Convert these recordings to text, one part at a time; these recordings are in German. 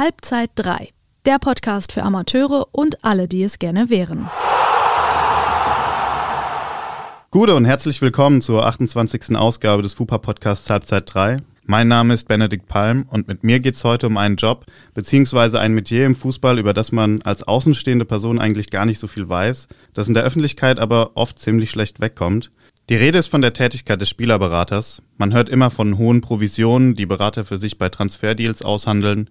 Halbzeit 3, der Podcast für Amateure und alle, die es gerne wären. Gute und herzlich willkommen zur 28. Ausgabe des FUPA Podcasts Halbzeit 3. Mein Name ist Benedikt Palm und mit mir geht es heute um einen Job bzw. ein Metier im Fußball, über das man als außenstehende Person eigentlich gar nicht so viel weiß, das in der Öffentlichkeit aber oft ziemlich schlecht wegkommt. Die Rede ist von der Tätigkeit des Spielerberaters. Man hört immer von hohen Provisionen, die Berater für sich bei Transferdeals aushandeln.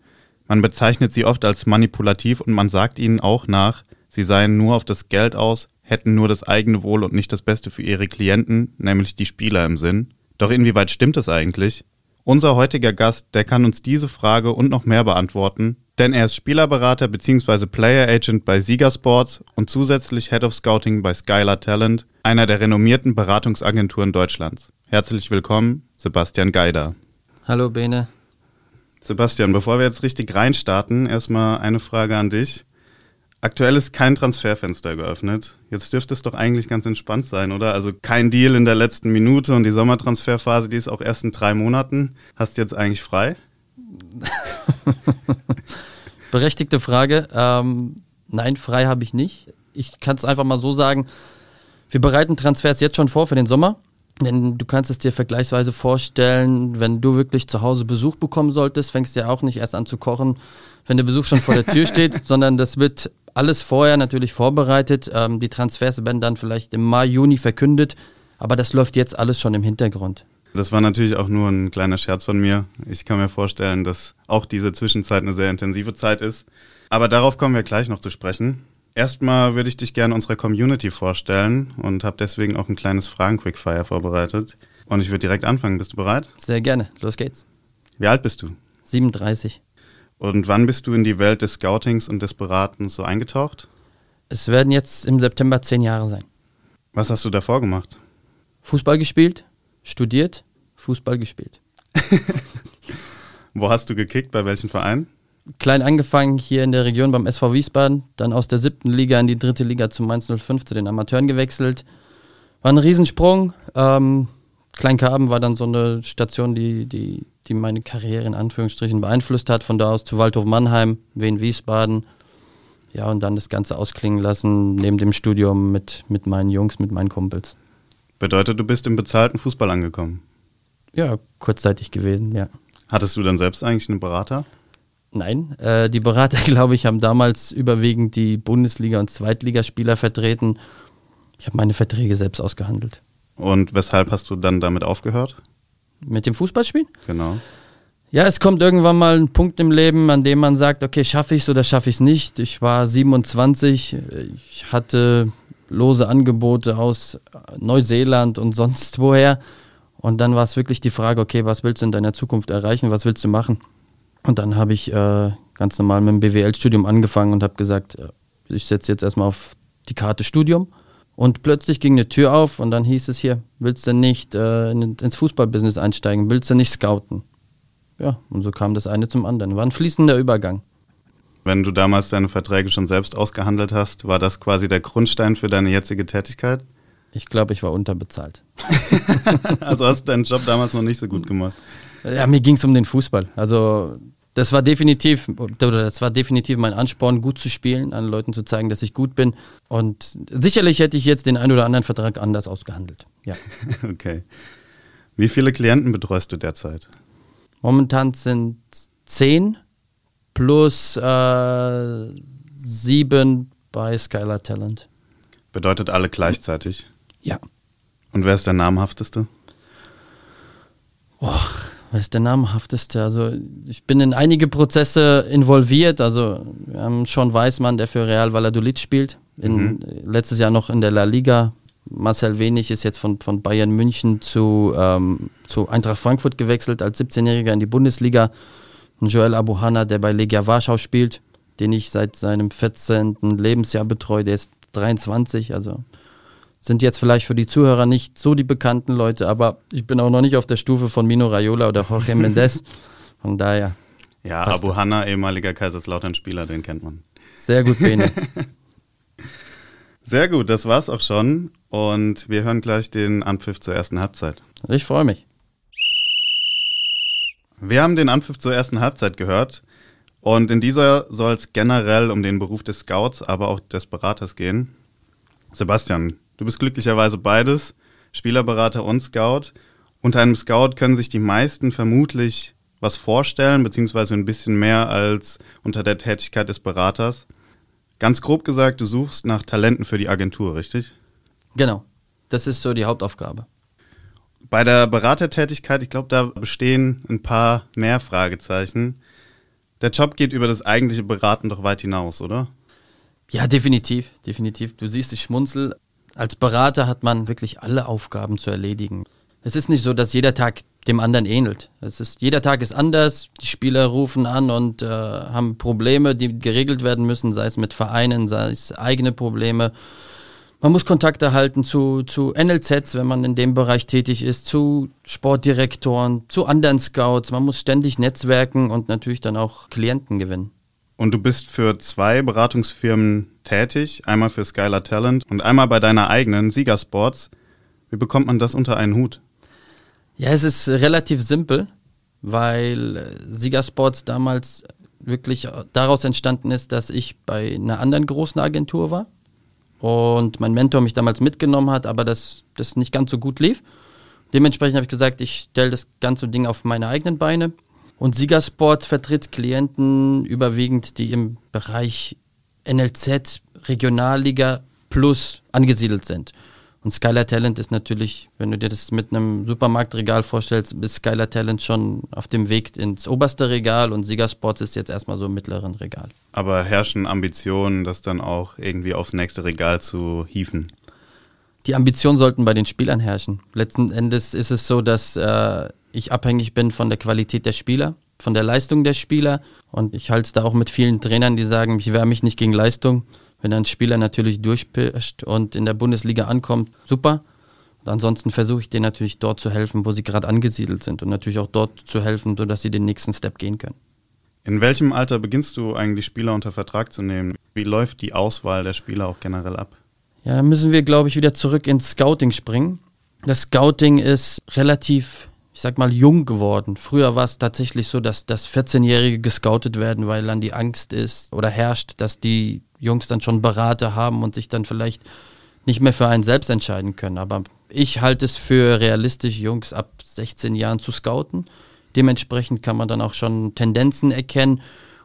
Man bezeichnet sie oft als manipulativ und man sagt ihnen auch nach, sie seien nur auf das Geld aus, hätten nur das eigene Wohl und nicht das Beste für ihre Klienten, nämlich die Spieler im Sinn. Doch inwieweit stimmt es eigentlich? Unser heutiger Gast, der kann uns diese Frage und noch mehr beantworten, denn er ist Spielerberater bzw. Player Agent bei Sieger Sports und zusätzlich Head of Scouting bei Skylar Talent, einer der renommierten Beratungsagenturen Deutschlands. Herzlich willkommen, Sebastian Geider. Hallo Bene. Sebastian, bevor wir jetzt richtig reinstarten, erstmal eine Frage an dich. Aktuell ist kein Transferfenster geöffnet. Jetzt dürfte es doch eigentlich ganz entspannt sein, oder? Also kein Deal in der letzten Minute und die Sommertransferphase, die ist auch erst in drei Monaten. Hast du jetzt eigentlich frei? Berechtigte Frage. Ähm, nein, frei habe ich nicht. Ich kann es einfach mal so sagen. Wir bereiten Transfers jetzt schon vor für den Sommer. Denn du kannst es dir vergleichsweise vorstellen, wenn du wirklich zu Hause Besuch bekommen solltest, fängst du ja auch nicht erst an zu kochen, wenn der Besuch schon vor der Tür steht, sondern das wird alles vorher natürlich vorbereitet. Ähm, die Transfers werden dann vielleicht im Mai, Juni verkündet, aber das läuft jetzt alles schon im Hintergrund. Das war natürlich auch nur ein kleiner Scherz von mir. Ich kann mir vorstellen, dass auch diese Zwischenzeit eine sehr intensive Zeit ist. Aber darauf kommen wir gleich noch zu sprechen. Erstmal würde ich dich gerne unserer Community vorstellen und habe deswegen auch ein kleines Fragen-Quickfire vorbereitet. Und ich würde direkt anfangen. Bist du bereit? Sehr gerne. Los geht's. Wie alt bist du? 37. Und wann bist du in die Welt des Scoutings und des Beratens so eingetaucht? Es werden jetzt im September zehn Jahre sein. Was hast du davor gemacht? Fußball gespielt, studiert, Fußball gespielt. Wo hast du gekickt? Bei welchem Verein? Klein angefangen hier in der Region beim SV Wiesbaden, dann aus der siebten Liga in die dritte Liga zu Mainz 05 zu den Amateuren gewechselt. War ein Riesensprung. Ähm, Kleinkarben war dann so eine Station, die, die die meine Karriere in Anführungsstrichen beeinflusst hat. Von da aus zu Waldhof Mannheim, Wien Wiesbaden. Ja, und dann das Ganze ausklingen lassen, neben dem Studium mit, mit meinen Jungs, mit meinen Kumpels. Bedeutet, du bist im bezahlten Fußball angekommen? Ja, kurzzeitig gewesen, ja. Hattest du dann selbst eigentlich einen Berater? Nein, äh, die Berater, glaube ich, haben damals überwiegend die Bundesliga- und Zweitligaspieler vertreten. Ich habe meine Verträge selbst ausgehandelt. Und weshalb hast du dann damit aufgehört? Mit dem Fußballspielen? Genau. Ja, es kommt irgendwann mal ein Punkt im Leben, an dem man sagt, okay, schaffe ich es oder schaffe ich es nicht. Ich war 27, ich hatte lose Angebote aus Neuseeland und sonst woher. Und dann war es wirklich die Frage, okay, was willst du in deiner Zukunft erreichen, was willst du machen? Und dann habe ich äh, ganz normal mit dem BWL-Studium angefangen und habe gesagt, äh, ich setze jetzt erstmal auf die Karte Studium und plötzlich ging eine Tür auf und dann hieß es hier, willst du nicht äh, ins Fußballbusiness einsteigen, willst du nicht scouten? Ja, und so kam das eine zum anderen. War ein fließender Übergang. Wenn du damals deine Verträge schon selbst ausgehandelt hast, war das quasi der Grundstein für deine jetzige Tätigkeit? Ich glaube, ich war unterbezahlt. also hast du deinen Job damals noch nicht so gut gemacht? Ja, mir ging es um den Fußball. Also das war definitiv, oder das war definitiv mein Ansporn, gut zu spielen, an Leuten zu zeigen, dass ich gut bin. Und sicherlich hätte ich jetzt den einen oder anderen Vertrag anders ausgehandelt. Ja. Okay. Wie viele Klienten betreust du derzeit? Momentan sind zehn plus äh, sieben bei Skylar Talent. Bedeutet alle gleichzeitig? Ja. Und wer ist der namhafteste? Was ist der namhafteste? Also ich bin in einige Prozesse involviert. Also wir haben Sean Weismann, der für Real Valladolid spielt. In, mhm. Letztes Jahr noch in der La Liga. Marcel Wenig ist jetzt von, von Bayern München zu, ähm, zu Eintracht Frankfurt gewechselt als 17-Jähriger in die Bundesliga. Und Joel Abuhana, der bei Legia Warschau spielt, den ich seit seinem 14. Lebensjahr betreue. Der ist 23, also sind jetzt vielleicht für die Zuhörer nicht so die bekannten Leute, aber ich bin auch noch nicht auf der Stufe von Mino Raiola oder Jorge Mendes. Von daher. Ja, Abu. Hanna, ehemaliger Kaiserslautern-Spieler, den kennt man. Sehr gut, Bene. Sehr gut, das war's auch schon. Und wir hören gleich den Anpfiff zur ersten Halbzeit. Ich freue mich. Wir haben den Anpfiff zur ersten Halbzeit gehört. Und in dieser soll es generell um den Beruf des Scouts, aber auch des Beraters gehen. Sebastian, du bist glücklicherweise beides, Spielerberater und Scout. Unter einem Scout können sich die meisten vermutlich was vorstellen, beziehungsweise ein bisschen mehr als unter der Tätigkeit des Beraters. Ganz grob gesagt, du suchst nach Talenten für die Agentur, richtig? Genau. Das ist so die Hauptaufgabe. Bei der Beratertätigkeit, ich glaube, da bestehen ein paar mehr Fragezeichen. Der Job geht über das eigentliche Beraten doch weit hinaus, oder? Ja, definitiv, definitiv. Du siehst, ich schmunzel. Als Berater hat man wirklich alle Aufgaben zu erledigen. Es ist nicht so, dass jeder Tag dem anderen ähnelt. Es ist, jeder Tag ist anders. Die Spieler rufen an und äh, haben Probleme, die geregelt werden müssen, sei es mit Vereinen, sei es eigene Probleme. Man muss Kontakte halten zu, zu NLZs, wenn man in dem Bereich tätig ist, zu Sportdirektoren, zu anderen Scouts. Man muss ständig netzwerken und natürlich dann auch Klienten gewinnen. Und du bist für zwei Beratungsfirmen tätig, einmal für Skylar Talent und einmal bei deiner eigenen Siegersports. Wie bekommt man das unter einen Hut? Ja, es ist relativ simpel, weil äh, Siegersports damals wirklich daraus entstanden ist, dass ich bei einer anderen großen Agentur war und mein Mentor mich damals mitgenommen hat, aber das, das nicht ganz so gut lief. Dementsprechend habe ich gesagt, ich stelle das ganze Ding auf meine eigenen Beine. Und Siegersports vertritt Klienten überwiegend, die im Bereich NLZ, Regionalliga plus angesiedelt sind. Und Skylar Talent ist natürlich, wenn du dir das mit einem Supermarktregal vorstellst, ist Skylar Talent schon auf dem Weg ins oberste Regal und Siegersports ist jetzt erstmal so im mittleren Regal. Aber herrschen Ambitionen, das dann auch irgendwie aufs nächste Regal zu hieven? Die Ambitionen sollten bei den Spielern herrschen. Letzten Endes ist es so, dass äh, ich abhängig bin von der Qualität der Spieler, von der Leistung der Spieler. Und ich halte es da auch mit vielen Trainern, die sagen, ich wehre mich nicht gegen Leistung. Wenn ein Spieler natürlich durchpischt und in der Bundesliga ankommt, super. Und ansonsten versuche ich denen natürlich dort zu helfen, wo sie gerade angesiedelt sind und natürlich auch dort zu helfen, sodass sie den nächsten Step gehen können. In welchem Alter beginnst du eigentlich Spieler unter Vertrag zu nehmen? Wie läuft die Auswahl der Spieler auch generell ab? Ja, müssen wir, glaube ich, wieder zurück ins Scouting springen. Das Scouting ist relativ, ich sag mal, jung geworden. Früher war es tatsächlich so, dass, dass 14-Jährige gescoutet werden, weil dann die Angst ist oder herrscht, dass die Jungs dann schon Berater haben und sich dann vielleicht nicht mehr für einen selbst entscheiden können. Aber ich halte es für realistisch, Jungs ab 16 Jahren zu scouten. Dementsprechend kann man dann auch schon Tendenzen erkennen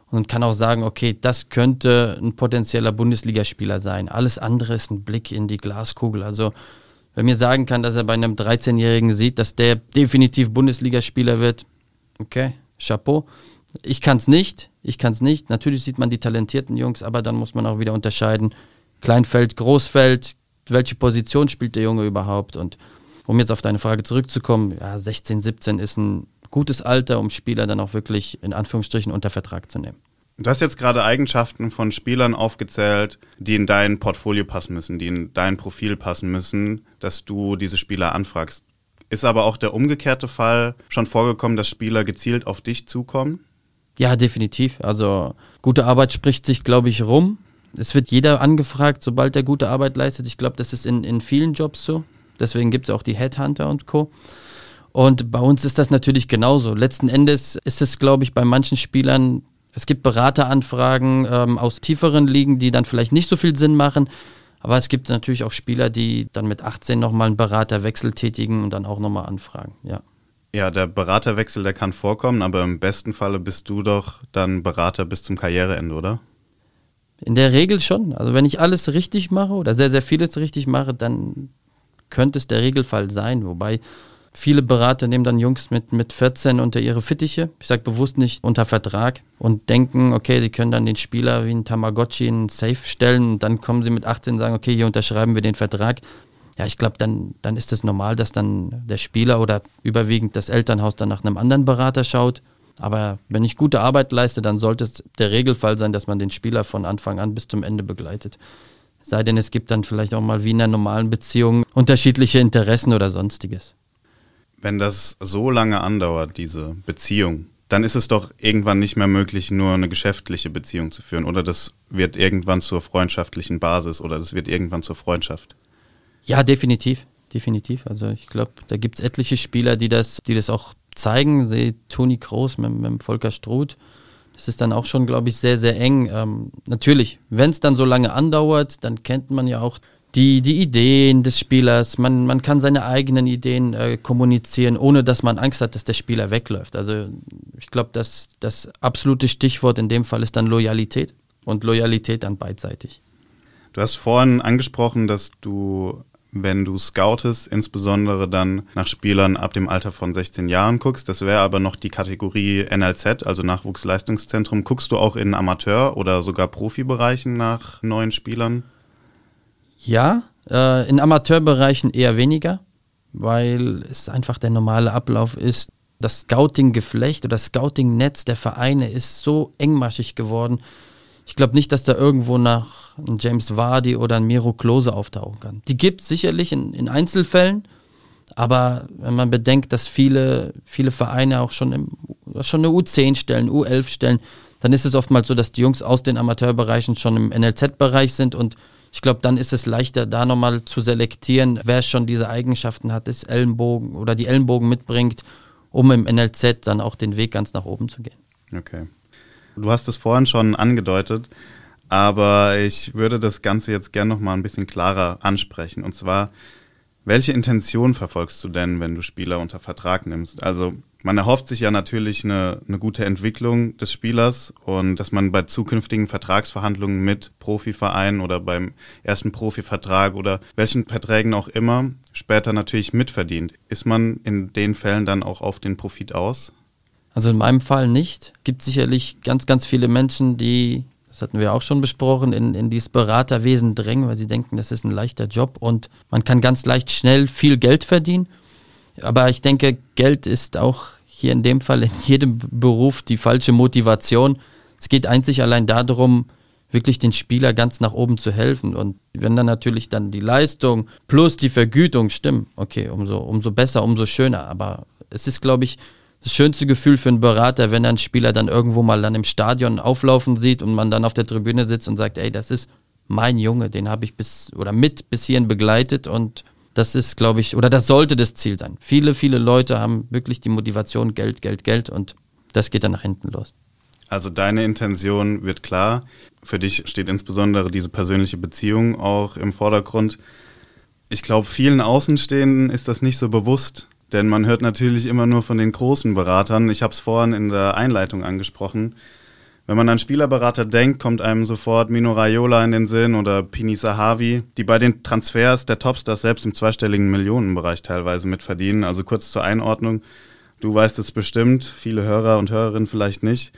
und kann auch sagen, okay, das könnte ein potenzieller Bundesligaspieler sein. Alles andere ist ein Blick in die Glaskugel. Also wer mir sagen kann, dass er bei einem 13-Jährigen sieht, dass der definitiv Bundesligaspieler wird, okay, Chapeau. Ich kann es nicht, ich kann es nicht. Natürlich sieht man die talentierten Jungs, aber dann muss man auch wieder unterscheiden. Kleinfeld, Großfeld, welche Position spielt der Junge überhaupt? Und um jetzt auf deine Frage zurückzukommen, ja, 16, 17 ist ein gutes Alter, um Spieler dann auch wirklich in Anführungsstrichen unter Vertrag zu nehmen. Du hast jetzt gerade Eigenschaften von Spielern aufgezählt, die in dein Portfolio passen müssen, die in dein Profil passen müssen, dass du diese Spieler anfragst. Ist aber auch der umgekehrte Fall schon vorgekommen, dass Spieler gezielt auf dich zukommen? Ja, definitiv. Also gute Arbeit spricht sich, glaube ich, rum. Es wird jeder angefragt, sobald er gute Arbeit leistet. Ich glaube, das ist in, in vielen Jobs so. Deswegen gibt es auch die Headhunter und Co. Und bei uns ist das natürlich genauso. Letzten Endes ist es, glaube ich, bei manchen Spielern, es gibt Berateranfragen ähm, aus tieferen Ligen, die dann vielleicht nicht so viel Sinn machen. Aber es gibt natürlich auch Spieler, die dann mit 18 nochmal einen Beraterwechsel tätigen und dann auch nochmal anfragen, ja. Ja, der Beraterwechsel, der kann vorkommen, aber im besten Falle bist du doch dann Berater bis zum Karriereende, oder? In der Regel schon. Also wenn ich alles richtig mache oder sehr, sehr vieles richtig mache, dann könnte es der Regelfall sein. Wobei viele Berater nehmen dann Jungs mit, mit 14 unter ihre Fittiche. Ich sage bewusst nicht unter Vertrag und denken, okay, die können dann den Spieler wie ein Tamagotchi in Safe stellen und dann kommen sie mit 18 und sagen, okay, hier unterschreiben wir den Vertrag ja, ich glaube, dann, dann ist es normal, dass dann der Spieler oder überwiegend das Elternhaus dann nach einem anderen Berater schaut. Aber wenn ich gute Arbeit leiste, dann sollte es der Regelfall sein, dass man den Spieler von Anfang an bis zum Ende begleitet. Sei denn, es gibt dann vielleicht auch mal wie in einer normalen Beziehung unterschiedliche Interessen oder sonstiges. Wenn das so lange andauert, diese Beziehung, dann ist es doch irgendwann nicht mehr möglich, nur eine geschäftliche Beziehung zu führen. Oder das wird irgendwann zur freundschaftlichen Basis oder das wird irgendwann zur Freundschaft. Ja, definitiv. Definitiv. Also ich glaube, da gibt es etliche Spieler, die das, die das auch zeigen. Sehe Toni Kroos mit, mit Volker Struth. Das ist dann auch schon, glaube ich, sehr, sehr eng. Ähm, natürlich, wenn es dann so lange andauert, dann kennt man ja auch die, die Ideen des Spielers. Man, man kann seine eigenen Ideen äh, kommunizieren, ohne dass man Angst hat, dass der Spieler wegläuft. Also ich glaube, dass das absolute Stichwort in dem Fall ist dann Loyalität und Loyalität dann beidseitig. Du hast vorhin angesprochen, dass du, wenn du scoutest, insbesondere dann nach Spielern ab dem Alter von 16 Jahren guckst. Das wäre aber noch die Kategorie NLZ, also Nachwuchsleistungszentrum. Guckst du auch in Amateur- oder sogar Profibereichen nach neuen Spielern? Ja, äh, in Amateurbereichen eher weniger, weil es einfach der normale Ablauf ist. Das Scouting-Geflecht oder das Scouting-Netz der Vereine ist so engmaschig geworden. Ich glaube nicht, dass da irgendwo nach ein James Vardy oder ein Miro Klose auftauchen kann. Die gibt es sicherlich in, in, Einzelfällen, aber wenn man bedenkt, dass viele, viele Vereine auch schon, im, schon eine U10 stellen, U11 stellen, dann ist es oftmals so, dass die Jungs aus den Amateurbereichen schon im NLZ-Bereich sind und ich glaube, dann ist es leichter, da nochmal zu selektieren, wer schon diese Eigenschaften hat, das Ellenbogen oder die Ellenbogen mitbringt, um im NLZ dann auch den Weg ganz nach oben zu gehen. Okay. Du hast es vorhin schon angedeutet, aber ich würde das Ganze jetzt gerne nochmal ein bisschen klarer ansprechen. Und zwar, welche Intention verfolgst du denn, wenn du Spieler unter Vertrag nimmst? Also man erhofft sich ja natürlich eine, eine gute Entwicklung des Spielers und dass man bei zukünftigen Vertragsverhandlungen mit Profivereinen oder beim ersten Profivertrag oder welchen Verträgen auch immer später natürlich mitverdient. Ist man in den Fällen dann auch auf den Profit aus? Also in meinem Fall nicht. Gibt sicherlich ganz, ganz viele Menschen, die, das hatten wir auch schon besprochen, in, in dieses Beraterwesen drängen, weil sie denken, das ist ein leichter Job und man kann ganz leicht schnell viel Geld verdienen. Aber ich denke, Geld ist auch hier in dem Fall in jedem Beruf die falsche Motivation. Es geht einzig allein darum, wirklich den Spieler ganz nach oben zu helfen. Und wenn dann natürlich dann die Leistung plus die Vergütung stimmen, okay, umso, umso besser, umso schöner. Aber es ist, glaube ich, das schönste Gefühl für einen Berater, wenn ein Spieler dann irgendwo mal dann im Stadion auflaufen sieht und man dann auf der Tribüne sitzt und sagt, ey, das ist mein Junge, den habe ich bis oder mit bis hierhin begleitet und das ist, glaube ich, oder das sollte das Ziel sein. Viele, viele Leute haben wirklich die Motivation Geld, Geld, Geld und das geht dann nach hinten los. Also deine Intention wird klar. Für dich steht insbesondere diese persönliche Beziehung auch im Vordergrund. Ich glaube, vielen Außenstehenden ist das nicht so bewusst, denn man hört natürlich immer nur von den großen Beratern. Ich habe es vorhin in der Einleitung angesprochen. Wenn man an Spielerberater denkt, kommt einem sofort Mino Raiola in den Sinn oder Pini Sahavi, die bei den Transfers der Topstars selbst im zweistelligen Millionenbereich teilweise mitverdienen. Also kurz zur Einordnung. Du weißt es bestimmt, viele Hörer und Hörerinnen vielleicht nicht.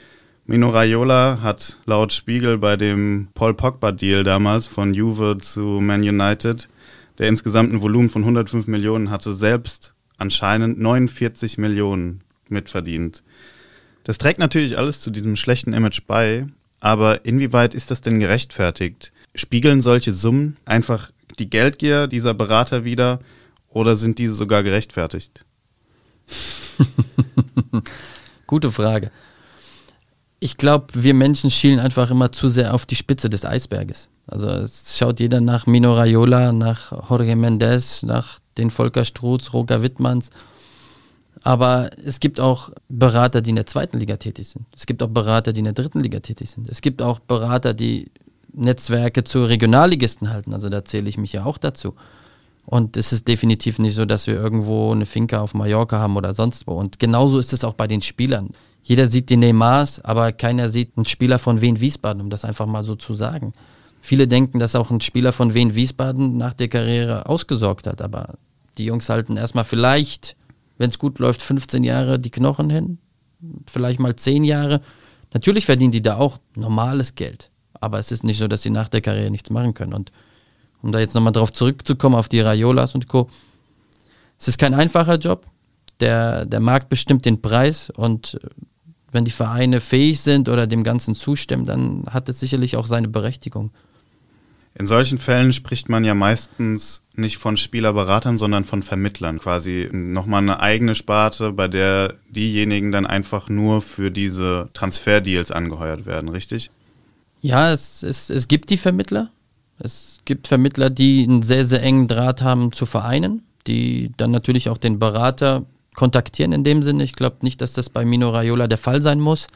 Mino Raiola hat laut Spiegel bei dem Paul Pogba-Deal damals von Juve zu Man United, der insgesamt ein Volumen von 105 Millionen hatte, selbst anscheinend 49 Millionen mitverdient. Das trägt natürlich alles zu diesem schlechten Image bei, aber inwieweit ist das denn gerechtfertigt? Spiegeln solche Summen einfach die Geldgier dieser Berater wieder oder sind diese sogar gerechtfertigt? Gute Frage. Ich glaube, wir Menschen schielen einfach immer zu sehr auf die Spitze des Eisberges. Also es schaut jeder nach Mino Raiola, nach Jorge Mendes, nach den Volker Strutz, Roger Wittmanns. Aber es gibt auch Berater, die in der zweiten Liga tätig sind. Es gibt auch Berater, die in der dritten Liga tätig sind. Es gibt auch Berater, die Netzwerke zu Regionalligisten halten. Also da zähle ich mich ja auch dazu. Und es ist definitiv nicht so, dass wir irgendwo eine Finca auf Mallorca haben oder sonst wo. Und genauso ist es auch bei den Spielern. Jeder sieht die Neymars, aber keiner sieht einen Spieler von Wien Wiesbaden, um das einfach mal so zu sagen. Viele denken, dass auch ein Spieler von Wien Wiesbaden nach der Karriere ausgesorgt hat, aber die Jungs halten erstmal vielleicht wenn es gut läuft, 15 Jahre die Knochen hin, vielleicht mal 10 Jahre. Natürlich verdienen die da auch normales Geld. Aber es ist nicht so, dass sie nach der Karriere nichts machen können. Und um da jetzt nochmal drauf zurückzukommen, auf die Raiolas und Co. Es ist kein einfacher Job. Der, der Markt bestimmt den Preis und wenn die Vereine fähig sind oder dem Ganzen zustimmen, dann hat es sicherlich auch seine Berechtigung. In solchen Fällen spricht man ja meistens nicht von Spielerberatern, sondern von Vermittlern. Quasi nochmal eine eigene Sparte, bei der diejenigen dann einfach nur für diese Transferdeals angeheuert werden, richtig? Ja, es, es, es gibt die Vermittler. Es gibt Vermittler, die einen sehr, sehr engen Draht haben zu Vereinen, die dann natürlich auch den Berater kontaktieren in dem Sinne. Ich glaube nicht, dass das bei Mino Raiola der Fall sein muss.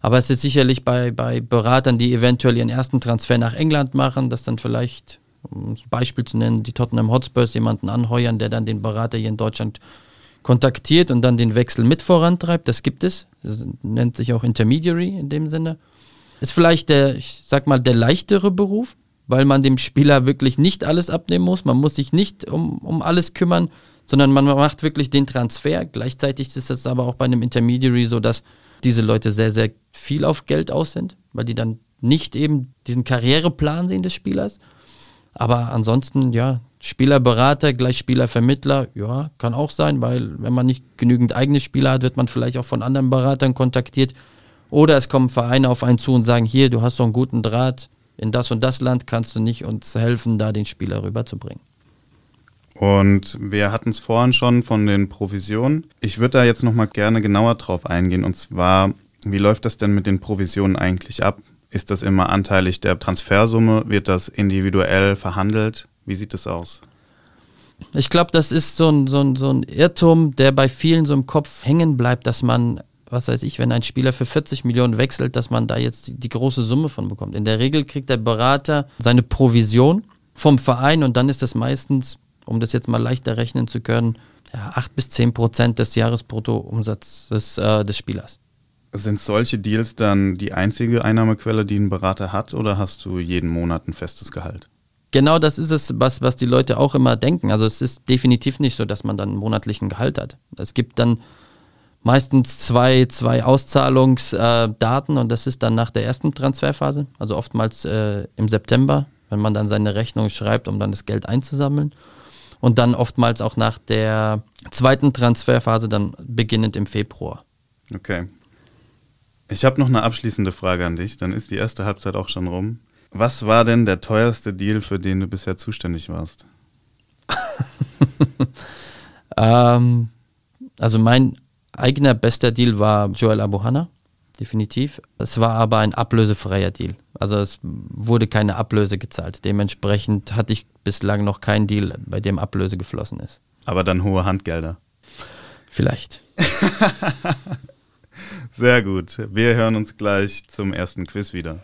Aber es ist sicherlich bei, bei Beratern, die eventuell ihren ersten Transfer nach England machen, dass dann vielleicht, um ein Beispiel zu nennen, die Tottenham Hotspurs jemanden anheuern, der dann den Berater hier in Deutschland kontaktiert und dann den Wechsel mit vorantreibt. Das gibt es. Das nennt sich auch Intermediary in dem Sinne. Ist vielleicht der, ich sag mal, der leichtere Beruf, weil man dem Spieler wirklich nicht alles abnehmen muss. Man muss sich nicht um, um alles kümmern, sondern man macht wirklich den Transfer. Gleichzeitig ist es aber auch bei einem Intermediary so, dass diese Leute sehr, sehr viel auf Geld aus sind, weil die dann nicht eben diesen Karriereplan sehen des Spielers. Aber ansonsten, ja, Spielerberater gleich Spielervermittler, ja, kann auch sein, weil wenn man nicht genügend eigene Spieler hat, wird man vielleicht auch von anderen Beratern kontaktiert. Oder es kommen Vereine auf einen zu und sagen, hier, du hast so einen guten Draht, in das und das Land kannst du nicht uns helfen, da den Spieler rüberzubringen. Und wir hatten es vorhin schon von den Provisionen. Ich würde da jetzt nochmal gerne genauer drauf eingehen. Und zwar, wie läuft das denn mit den Provisionen eigentlich ab? Ist das immer anteilig der Transfersumme? Wird das individuell verhandelt? Wie sieht das aus? Ich glaube, das ist so ein, so, ein, so ein Irrtum, der bei vielen so im Kopf hängen bleibt, dass man, was weiß ich, wenn ein Spieler für 40 Millionen wechselt, dass man da jetzt die, die große Summe von bekommt. In der Regel kriegt der Berater seine Provision vom Verein und dann ist das meistens um das jetzt mal leichter rechnen zu können, ja, 8 bis 10 Prozent des Jahresbruttoumsatzes äh, des Spielers. Sind solche Deals dann die einzige Einnahmequelle, die ein Berater hat, oder hast du jeden Monat ein festes Gehalt? Genau das ist es, was, was die Leute auch immer denken. Also es ist definitiv nicht so, dass man dann einen monatlichen Gehalt hat. Es gibt dann meistens zwei, zwei Auszahlungsdaten äh, und das ist dann nach der ersten Transferphase, also oftmals äh, im September, wenn man dann seine Rechnung schreibt, um dann das Geld einzusammeln und dann oftmals auch nach der zweiten Transferphase, dann beginnend im Februar. Okay. Ich habe noch eine abschließende Frage an dich, dann ist die erste Halbzeit auch schon rum. Was war denn der teuerste Deal, für den du bisher zuständig warst? ähm, also mein eigener bester Deal war Joel Abuhana definitiv. Es war aber ein ablösefreier Deal. Also es wurde keine Ablöse gezahlt. Dementsprechend hatte ich bislang noch keinen Deal, bei dem Ablöse geflossen ist. Aber dann hohe Handgelder. Vielleicht. Sehr gut. Wir hören uns gleich zum ersten Quiz wieder.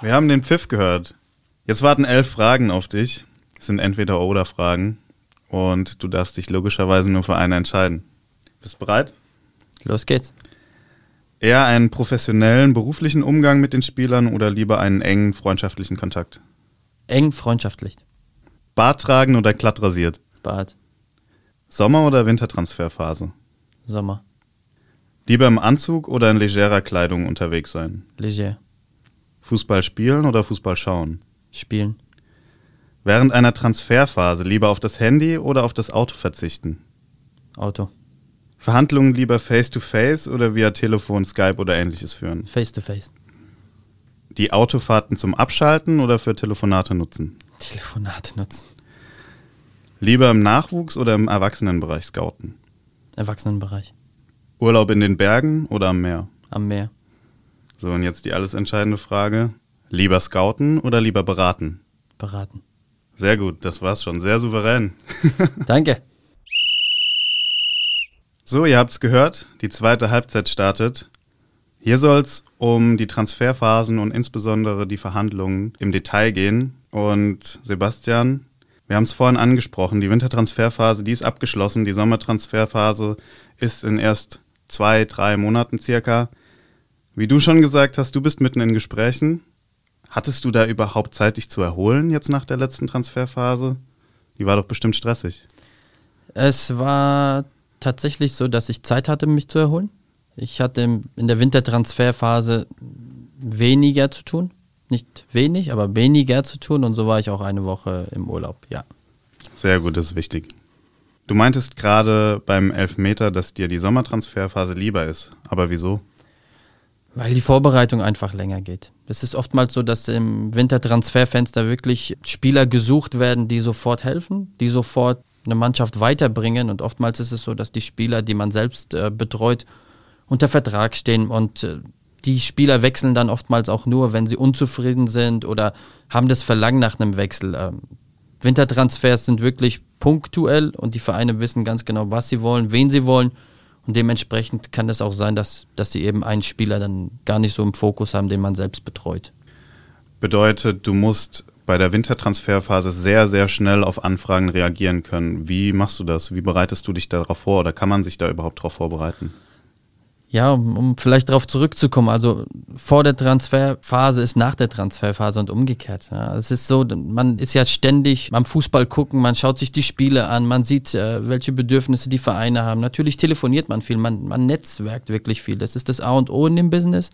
Wir haben den Pfiff gehört. Jetzt warten elf Fragen auf dich. Es sind entweder oder Fragen und du darfst dich logischerweise nur für eine entscheiden. Bist du bereit? Los geht's. Eher einen professionellen beruflichen Umgang mit den Spielern oder lieber einen engen freundschaftlichen Kontakt? Eng freundschaftlich. Bart tragen oder glatt rasiert? Bart. Sommer- oder Wintertransferphase? Sommer. Lieber im Anzug oder in legerer Kleidung unterwegs sein? Leger. Fußball spielen oder Fußball schauen? Spielen. Während einer Transferphase lieber auf das Handy oder auf das Auto verzichten? Auto. Verhandlungen lieber face-to-face -face oder via Telefon, Skype oder ähnliches führen? Face-to-face. -face. Die Autofahrten zum Abschalten oder für Telefonate nutzen? Telefonate nutzen. Lieber im Nachwuchs oder im Erwachsenenbereich scouten? Erwachsenenbereich. Urlaub in den Bergen oder am Meer? Am Meer. So, und jetzt die alles entscheidende Frage. Lieber scouten oder lieber beraten? Beraten. Sehr gut, das war's schon. Sehr souverän. Danke. So, ihr habt's gehört, die zweite Halbzeit startet. Hier soll's um die Transferphasen und insbesondere die Verhandlungen im Detail gehen. Und Sebastian, wir haben es vorhin angesprochen, die Wintertransferphase, die ist abgeschlossen. Die Sommertransferphase ist in erst zwei, drei Monaten circa. Wie du schon gesagt hast, du bist mitten in Gesprächen. Hattest du da überhaupt Zeit, dich zu erholen jetzt nach der letzten Transferphase? Die war doch bestimmt stressig. Es war tatsächlich so, dass ich Zeit hatte, mich zu erholen. Ich hatte in der Wintertransferphase weniger zu tun. Nicht wenig, aber weniger zu tun und so war ich auch eine Woche im Urlaub, ja. Sehr gut, das ist wichtig. Du meintest gerade beim Elfmeter, dass dir die Sommertransferphase lieber ist. Aber wieso? Weil die Vorbereitung einfach länger geht. Es ist oftmals so, dass im Wintertransferfenster wirklich Spieler gesucht werden, die sofort helfen, die sofort eine Mannschaft weiterbringen. Und oftmals ist es so, dass die Spieler, die man selbst äh, betreut, unter Vertrag stehen und äh, die Spieler wechseln dann oftmals auch nur, wenn sie unzufrieden sind oder haben das Verlangen nach einem Wechsel. Ähm, Wintertransfers sind wirklich punktuell und die Vereine wissen ganz genau, was sie wollen, wen sie wollen. Und dementsprechend kann es auch sein, dass, dass sie eben einen Spieler dann gar nicht so im Fokus haben, den man selbst betreut. Bedeutet, du musst bei der Wintertransferphase sehr, sehr schnell auf Anfragen reagieren können. Wie machst du das? Wie bereitest du dich darauf vor oder kann man sich da überhaupt darauf vorbereiten? Ja, um, um vielleicht darauf zurückzukommen, also vor der Transferphase ist nach der Transferphase und umgekehrt. Ja. Es ist so, man ist ja ständig am Fußball gucken, man schaut sich die Spiele an, man sieht, äh, welche Bedürfnisse die Vereine haben. Natürlich telefoniert man viel, man, man netzwerkt wirklich viel. Das ist das A und O in dem Business.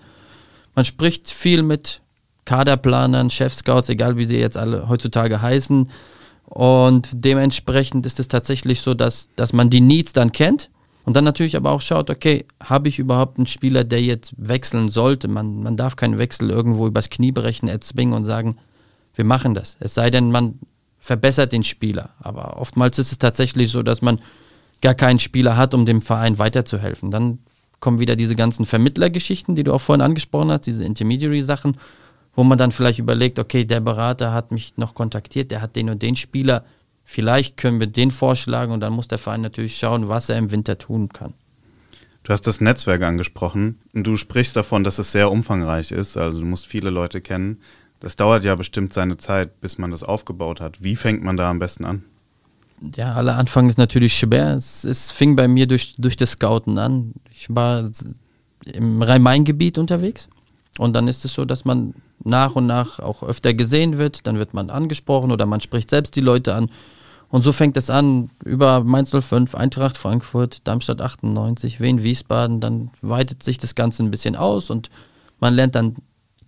Man spricht viel mit Kaderplanern, Chefscouts, egal wie sie jetzt alle heutzutage heißen. Und dementsprechend ist es tatsächlich so, dass, dass man die Needs dann kennt und dann natürlich aber auch schaut, okay, habe ich überhaupt einen Spieler, der jetzt wechseln sollte? Man, man darf keinen Wechsel irgendwo übers Knie brechen, erzwingen und sagen, wir machen das. Es sei denn, man verbessert den Spieler. Aber oftmals ist es tatsächlich so, dass man gar keinen Spieler hat, um dem Verein weiterzuhelfen. Dann kommen wieder diese ganzen Vermittlergeschichten, die du auch vorhin angesprochen hast, diese Intermediary-Sachen, wo man dann vielleicht überlegt, okay, der Berater hat mich noch kontaktiert, der hat den und den Spieler Vielleicht können wir den vorschlagen und dann muss der Verein natürlich schauen, was er im Winter tun kann. Du hast das Netzwerk angesprochen. Du sprichst davon, dass es sehr umfangreich ist. Also du musst viele Leute kennen. Das dauert ja bestimmt seine Zeit, bis man das aufgebaut hat. Wie fängt man da am besten an? Ja, aller Anfang ist natürlich schwer. Es, es fing bei mir durch, durch das Scouten an. Ich war im Rhein-Main-Gebiet unterwegs und dann ist es so, dass man nach und nach auch öfter gesehen wird. Dann wird man angesprochen oder man spricht selbst die Leute an. Und so fängt es an über Mainz 05, Eintracht Frankfurt, Darmstadt 98, Wien Wiesbaden. Dann weitet sich das Ganze ein bisschen aus und man lernt dann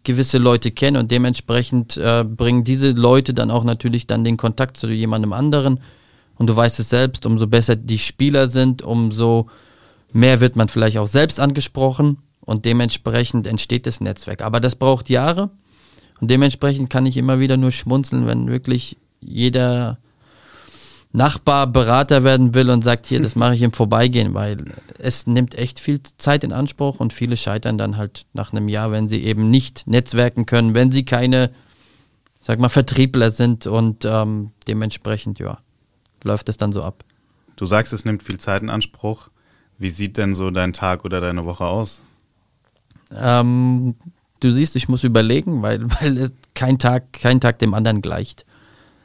gewisse Leute kennen und dementsprechend äh, bringen diese Leute dann auch natürlich dann den Kontakt zu jemandem anderen. Und du weißt es selbst, umso besser die Spieler sind, umso mehr wird man vielleicht auch selbst angesprochen und dementsprechend entsteht das Netzwerk. Aber das braucht Jahre und dementsprechend kann ich immer wieder nur schmunzeln, wenn wirklich jeder Nachbar Berater werden will und sagt, hier, das mache ich im Vorbeigehen, weil es nimmt echt viel Zeit in Anspruch und viele scheitern dann halt nach einem Jahr, wenn sie eben nicht netzwerken können, wenn sie keine, sag mal, Vertriebler sind und ähm, dementsprechend, ja, läuft es dann so ab. Du sagst, es nimmt viel Zeit in Anspruch. Wie sieht denn so dein Tag oder deine Woche aus? Ähm, du siehst, ich muss überlegen, weil, weil es kein Tag, kein Tag dem anderen gleicht.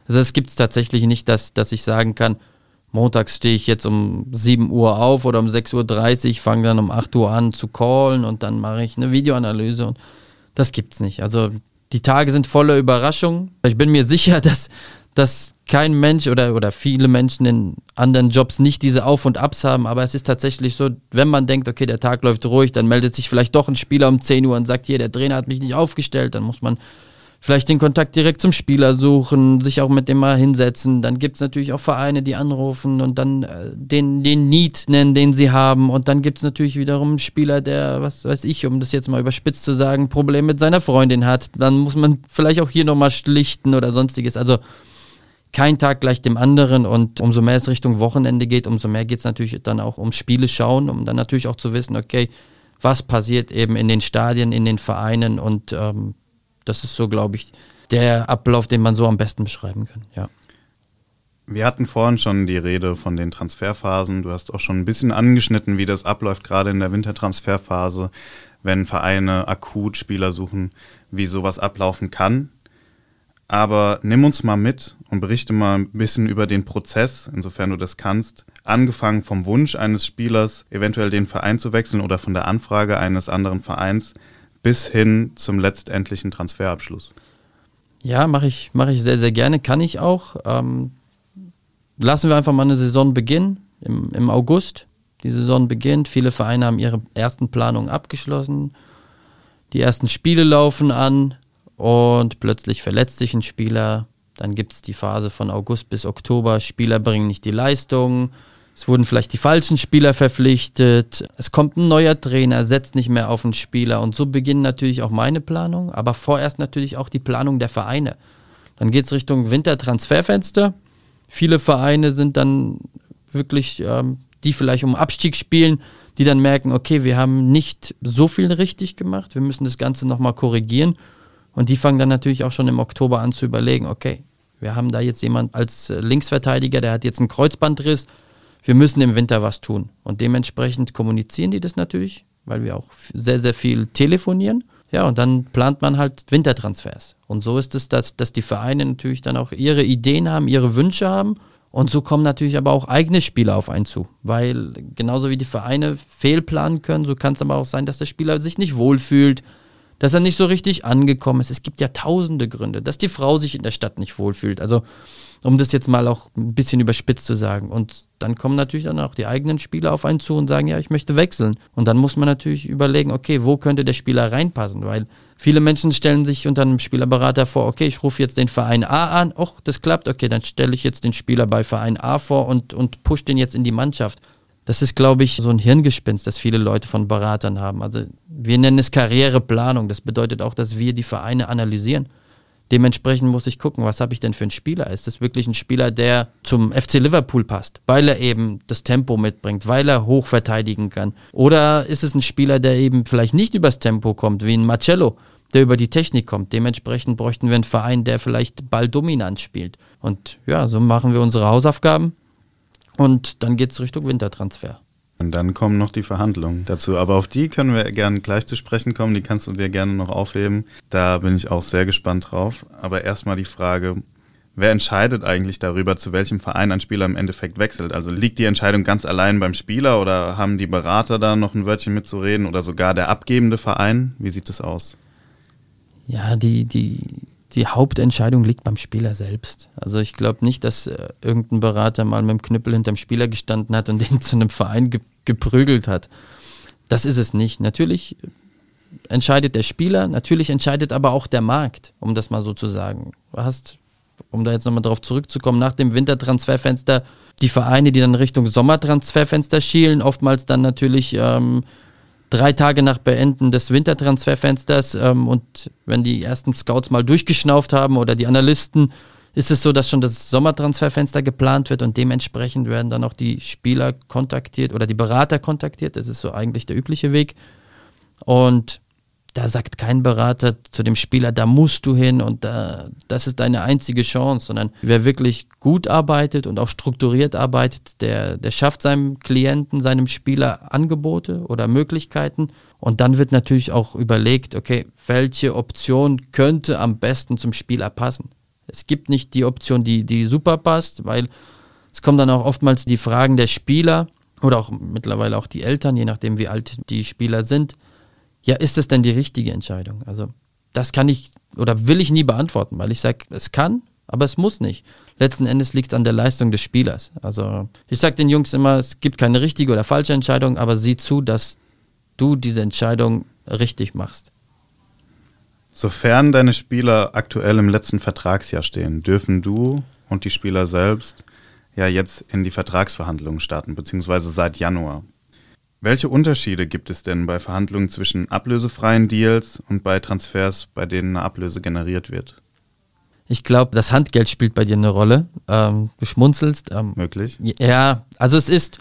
Also es gibt es tatsächlich nicht, dass, dass ich sagen kann, montags stehe ich jetzt um 7 Uhr auf oder um 6.30 Uhr, fange dann um 8 Uhr an zu callen und dann mache ich eine Videoanalyse und das gibt's nicht. Also die Tage sind voller Überraschungen. Ich bin mir sicher, dass, dass kein Mensch oder, oder viele Menschen in anderen Jobs nicht diese Auf- und Abs haben, aber es ist tatsächlich so, wenn man denkt, okay, der Tag läuft ruhig, dann meldet sich vielleicht doch ein Spieler um 10 Uhr und sagt, hier, der Trainer hat mich nicht aufgestellt, dann muss man vielleicht den Kontakt direkt zum Spieler suchen, sich auch mit dem mal hinsetzen. Dann gibt es natürlich auch Vereine, die anrufen und dann äh, den, den Need nennen, den sie haben. Und dann gibt es natürlich wiederum einen Spieler, der, was weiß ich, um das jetzt mal überspitzt zu sagen, Probleme mit seiner Freundin hat. Dann muss man vielleicht auch hier nochmal schlichten oder sonstiges. Also kein Tag gleich dem anderen und umso mehr es Richtung Wochenende geht, umso mehr geht es natürlich dann auch um Spiele schauen, um dann natürlich auch zu wissen, okay, was passiert eben in den Stadien, in den Vereinen und ähm, das ist so, glaube ich, der Ablauf, den man so am besten beschreiben kann, ja. Wir hatten vorhin schon die Rede von den Transferphasen. Du hast auch schon ein bisschen angeschnitten, wie das abläuft, gerade in der Wintertransferphase, wenn Vereine akut Spieler suchen, wie sowas ablaufen kann. Aber nimm uns mal mit und berichte mal ein bisschen über den Prozess, insofern du das kannst. Angefangen vom Wunsch eines Spielers, eventuell den Verein zu wechseln oder von der Anfrage eines anderen Vereins bis hin zum letztendlichen Transferabschluss. Ja, mache ich, mach ich sehr, sehr gerne, kann ich auch. Ähm, lassen wir einfach mal eine Saison beginnen im, im August. Die Saison beginnt, viele Vereine haben ihre ersten Planungen abgeschlossen. Die ersten Spiele laufen an und plötzlich verletzt sich ein Spieler. Dann gibt es die Phase von August bis Oktober. Spieler bringen nicht die Leistung. Es wurden vielleicht die falschen Spieler verpflichtet. Es kommt ein neuer Trainer, setzt nicht mehr auf einen Spieler. Und so beginnen natürlich auch meine Planung, aber vorerst natürlich auch die Planung der Vereine. Dann geht es Richtung Wintertransferfenster. Viele Vereine sind dann wirklich, ähm, die vielleicht um Abstieg spielen, die dann merken, okay, wir haben nicht so viel richtig gemacht, wir müssen das Ganze nochmal korrigieren. Und die fangen dann natürlich auch schon im Oktober an zu überlegen, okay, wir haben da jetzt jemand als Linksverteidiger, der hat jetzt einen Kreuzbandriss, wir müssen im Winter was tun. Und dementsprechend kommunizieren die das natürlich, weil wir auch sehr, sehr viel telefonieren. Ja, und dann plant man halt Wintertransfers. Und so ist es, dass, dass die Vereine natürlich dann auch ihre Ideen haben, ihre Wünsche haben. Und so kommen natürlich aber auch eigene Spieler auf einen zu. Weil genauso wie die Vereine fehlplanen können, so kann es aber auch sein, dass der Spieler sich nicht wohlfühlt, dass er nicht so richtig angekommen ist. Es gibt ja tausende Gründe, dass die Frau sich in der Stadt nicht wohlfühlt. Also um das jetzt mal auch ein bisschen überspitzt zu sagen. Und dann kommen natürlich dann auch die eigenen Spieler auf einen zu und sagen, ja, ich möchte wechseln. Und dann muss man natürlich überlegen, okay, wo könnte der Spieler reinpassen? Weil viele Menschen stellen sich unter einem Spielerberater vor, okay, ich rufe jetzt den Verein A an, och, das klappt, okay, dann stelle ich jetzt den Spieler bei Verein A vor und, und push den jetzt in die Mannschaft. Das ist, glaube ich, so ein Hirngespinst, das viele Leute von Beratern haben. Also wir nennen es Karriereplanung. Das bedeutet auch, dass wir die Vereine analysieren Dementsprechend muss ich gucken, was habe ich denn für einen Spieler? Ist das wirklich ein Spieler, der zum FC Liverpool passt, weil er eben das Tempo mitbringt, weil er hoch verteidigen kann? Oder ist es ein Spieler, der eben vielleicht nicht übers Tempo kommt, wie ein Marcello, der über die Technik kommt? Dementsprechend bräuchten wir einen Verein, der vielleicht balldominant spielt. Und ja, so machen wir unsere Hausaufgaben und dann geht es Richtung Wintertransfer. Und dann kommen noch die Verhandlungen dazu. Aber auf die können wir gerne gleich zu sprechen kommen. Die kannst du dir gerne noch aufheben. Da bin ich auch sehr gespannt drauf. Aber erstmal die Frage, wer entscheidet eigentlich darüber, zu welchem Verein ein Spieler im Endeffekt wechselt? Also liegt die Entscheidung ganz allein beim Spieler oder haben die Berater da noch ein Wörtchen mitzureden oder sogar der abgebende Verein? Wie sieht es aus? Ja, die, die, die Hauptentscheidung liegt beim Spieler selbst. Also ich glaube nicht, dass äh, irgendein Berater mal mit dem Knüppel hinterm Spieler gestanden hat und den zu einem Verein ge geprügelt hat. Das ist es nicht. Natürlich entscheidet der Spieler, natürlich entscheidet aber auch der Markt, um das mal so zu sagen. Du hast, um da jetzt nochmal drauf zurückzukommen, nach dem Wintertransferfenster die Vereine, die dann Richtung Sommertransferfenster schielen, oftmals dann natürlich ähm, drei Tage nach Beenden des Wintertransferfensters ähm, und wenn die ersten Scouts mal durchgeschnauft haben oder die Analysten, ist es so, dass schon das Sommertransferfenster geplant wird und dementsprechend werden dann auch die Spieler kontaktiert oder die Berater kontaktiert. Das ist so eigentlich der übliche Weg. Und da sagt kein Berater zu dem Spieler, da musst du hin und da, das ist deine einzige Chance, sondern wer wirklich gut arbeitet und auch strukturiert arbeitet, der, der schafft seinem Klienten, seinem Spieler Angebote oder Möglichkeiten und dann wird natürlich auch überlegt, okay, welche Option könnte am besten zum Spieler passen. Es gibt nicht die Option, die, die super passt, weil es kommen dann auch oftmals die Fragen der Spieler oder auch mittlerweile auch die Eltern, je nachdem wie alt die Spieler sind. Ja, ist es denn die richtige Entscheidung? Also das kann ich oder will ich nie beantworten, weil ich sage, es kann, aber es muss nicht. Letzten Endes liegt es an der Leistung des Spielers. Also ich sage den Jungs immer, es gibt keine richtige oder falsche Entscheidung, aber sieh zu, dass du diese Entscheidung richtig machst. Sofern deine Spieler aktuell im letzten Vertragsjahr stehen, dürfen du und die Spieler selbst ja jetzt in die Vertragsverhandlungen starten, beziehungsweise seit Januar. Welche Unterschiede gibt es denn bei Verhandlungen zwischen ablösefreien Deals und bei Transfers, bei denen eine Ablöse generiert wird? Ich glaube, das Handgeld spielt bei dir eine Rolle. Ähm, du schmunzelst. Ähm, Möglich? Ja, also es ist,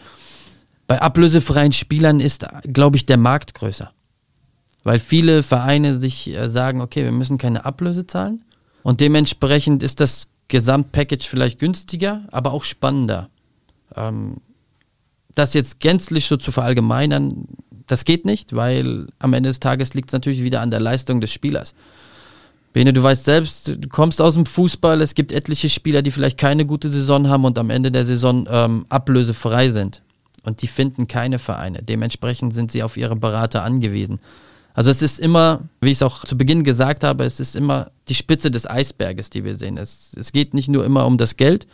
bei ablösefreien Spielern ist, glaube ich, der Markt größer. Weil viele Vereine sich äh, sagen, okay, wir müssen keine Ablöse zahlen. Und dementsprechend ist das Gesamtpackage vielleicht günstiger, aber auch spannender. Ähm, das jetzt gänzlich so zu verallgemeinern, das geht nicht, weil am Ende des Tages liegt es natürlich wieder an der Leistung des Spielers. Bene, du weißt selbst, du kommst aus dem Fußball, es gibt etliche Spieler, die vielleicht keine gute Saison haben und am Ende der Saison ähm, ablösefrei sind. Und die finden keine Vereine. Dementsprechend sind sie auf ihre Berater angewiesen. Also es ist immer, wie ich es auch zu Beginn gesagt habe, es ist immer die Spitze des Eisberges, die wir sehen. Es, es geht nicht nur immer um das Geld,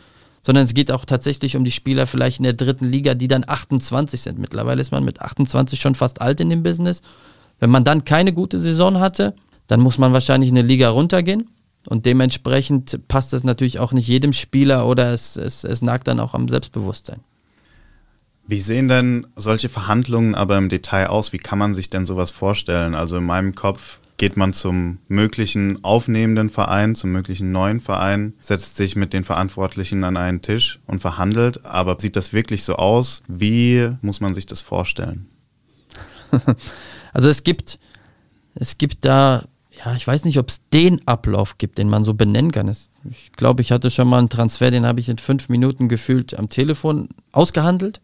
sondern es geht auch tatsächlich um die Spieler vielleicht in der dritten Liga, die dann 28 sind. Mittlerweile ist man mit 28 schon fast alt in dem Business. Wenn man dann keine gute Saison hatte, dann muss man wahrscheinlich eine Liga runtergehen. Und dementsprechend passt es natürlich auch nicht jedem Spieler oder es, es, es nagt dann auch am Selbstbewusstsein. Wie sehen denn solche Verhandlungen aber im Detail aus? Wie kann man sich denn sowas vorstellen? Also in meinem Kopf geht man zum möglichen aufnehmenden Verein, zum möglichen neuen Verein, setzt sich mit den Verantwortlichen an einen Tisch und verhandelt. Aber sieht das wirklich so aus? Wie muss man sich das vorstellen? Also es gibt, es gibt da ja, ich weiß nicht, ob es den Ablauf gibt, den man so benennen kann. Ich glaube, ich hatte schon mal einen Transfer, den habe ich in fünf Minuten gefühlt am Telefon ausgehandelt.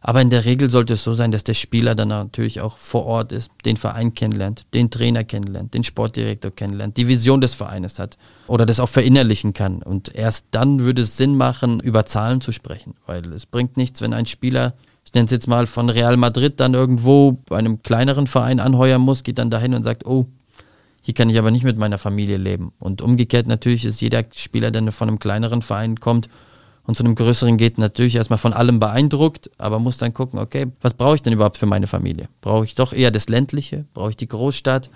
Aber in der Regel sollte es so sein, dass der Spieler dann natürlich auch vor Ort ist, den Verein kennenlernt, den Trainer kennenlernt, den Sportdirektor kennenlernt, die Vision des Vereines hat oder das auch verinnerlichen kann. Und erst dann würde es Sinn machen, über Zahlen zu sprechen. Weil es bringt nichts, wenn ein Spieler, ich nenne es jetzt mal von Real Madrid, dann irgendwo bei einem kleineren Verein anheuern muss, geht dann dahin und sagt, oh, hier kann ich aber nicht mit meiner Familie leben. Und umgekehrt natürlich ist jeder Spieler, der von einem kleineren Verein kommt, und zu einem größeren geht natürlich erstmal von allem beeindruckt, aber muss dann gucken, okay, was brauche ich denn überhaupt für meine Familie? Brauche ich doch eher das ländliche? Brauche ich die Großstadt?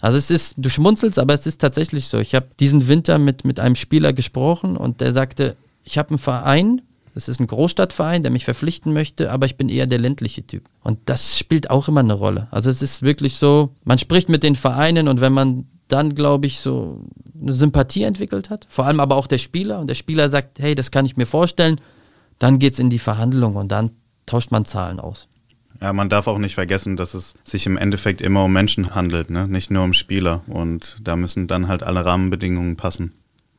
Also es ist, du schmunzelst, aber es ist tatsächlich so. Ich habe diesen Winter mit, mit einem Spieler gesprochen und der sagte, ich habe einen Verein, das ist ein Großstadtverein, der mich verpflichten möchte, aber ich bin eher der ländliche Typ. Und das spielt auch immer eine Rolle. Also es ist wirklich so, man spricht mit den Vereinen und wenn man dann, glaube ich, so eine Sympathie entwickelt hat. Vor allem aber auch der Spieler. Und der Spieler sagt, hey, das kann ich mir vorstellen. Dann geht es in die Verhandlung und dann tauscht man Zahlen aus. Ja, man darf auch nicht vergessen, dass es sich im Endeffekt immer um Menschen handelt, ne? nicht nur um Spieler. Und da müssen dann halt alle Rahmenbedingungen passen.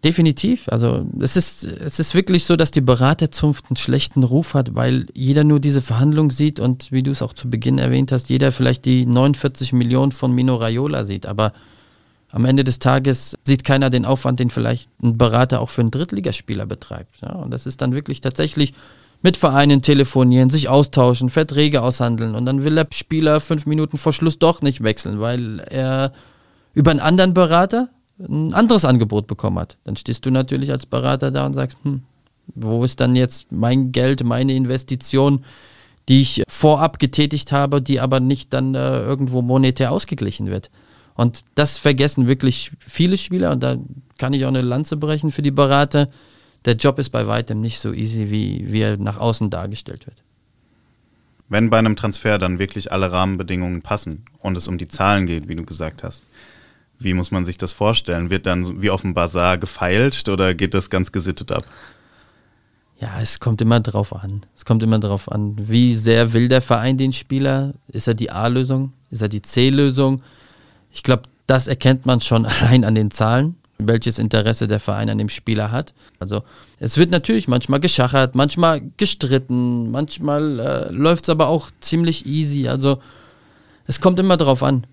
Definitiv. Also es ist, es ist wirklich so, dass die Beraterzunft einen schlechten Ruf hat, weil jeder nur diese Verhandlung sieht und wie du es auch zu Beginn erwähnt hast, jeder vielleicht die 49 Millionen von Mino Raiola sieht. Aber am Ende des Tages sieht keiner den Aufwand, den vielleicht ein Berater auch für einen Drittligaspieler betreibt. Ja, und das ist dann wirklich tatsächlich mit Vereinen telefonieren, sich austauschen, Verträge aushandeln und dann will der Spieler fünf Minuten vor Schluss doch nicht wechseln, weil er über einen anderen Berater ein anderes Angebot bekommen hat. Dann stehst du natürlich als Berater da und sagst, hm, wo ist dann jetzt mein Geld, meine Investition, die ich vorab getätigt habe, die aber nicht dann äh, irgendwo monetär ausgeglichen wird. Und das vergessen wirklich viele Spieler und da kann ich auch eine Lanze brechen für die Berater. Der Job ist bei weitem nicht so easy, wie, wie er nach außen dargestellt wird. Wenn bei einem Transfer dann wirklich alle Rahmenbedingungen passen und es um die Zahlen geht, wie du gesagt hast, wie muss man sich das vorstellen? Wird dann wie auf dem Bazar gefeilscht oder geht das ganz gesittet ab? Ja, es kommt immer drauf an. Es kommt immer drauf an, wie sehr will der Verein den Spieler? Ist er die A-Lösung? Ist er die C-Lösung? Ich glaube, das erkennt man schon allein an den Zahlen, welches Interesse der Verein an dem Spieler hat. Also es wird natürlich manchmal geschachert, manchmal gestritten, manchmal äh, läuft es aber auch ziemlich easy. Also es kommt immer drauf an.